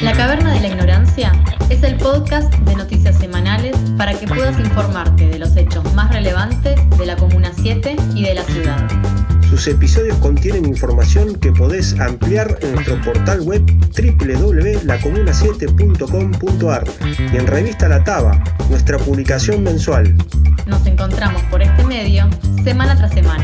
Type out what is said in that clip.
La Caverna de la Ignorancia es el podcast de noticias semanales para que puedas informarte de los hechos más relevantes de la Comuna 7 y de la ciudad. Sus episodios contienen información que podés ampliar en nuestro portal web www.lacomuna7.com.ar y en Revista La Taba, nuestra publicación mensual. Nos encontramos por este medio semana tras semana.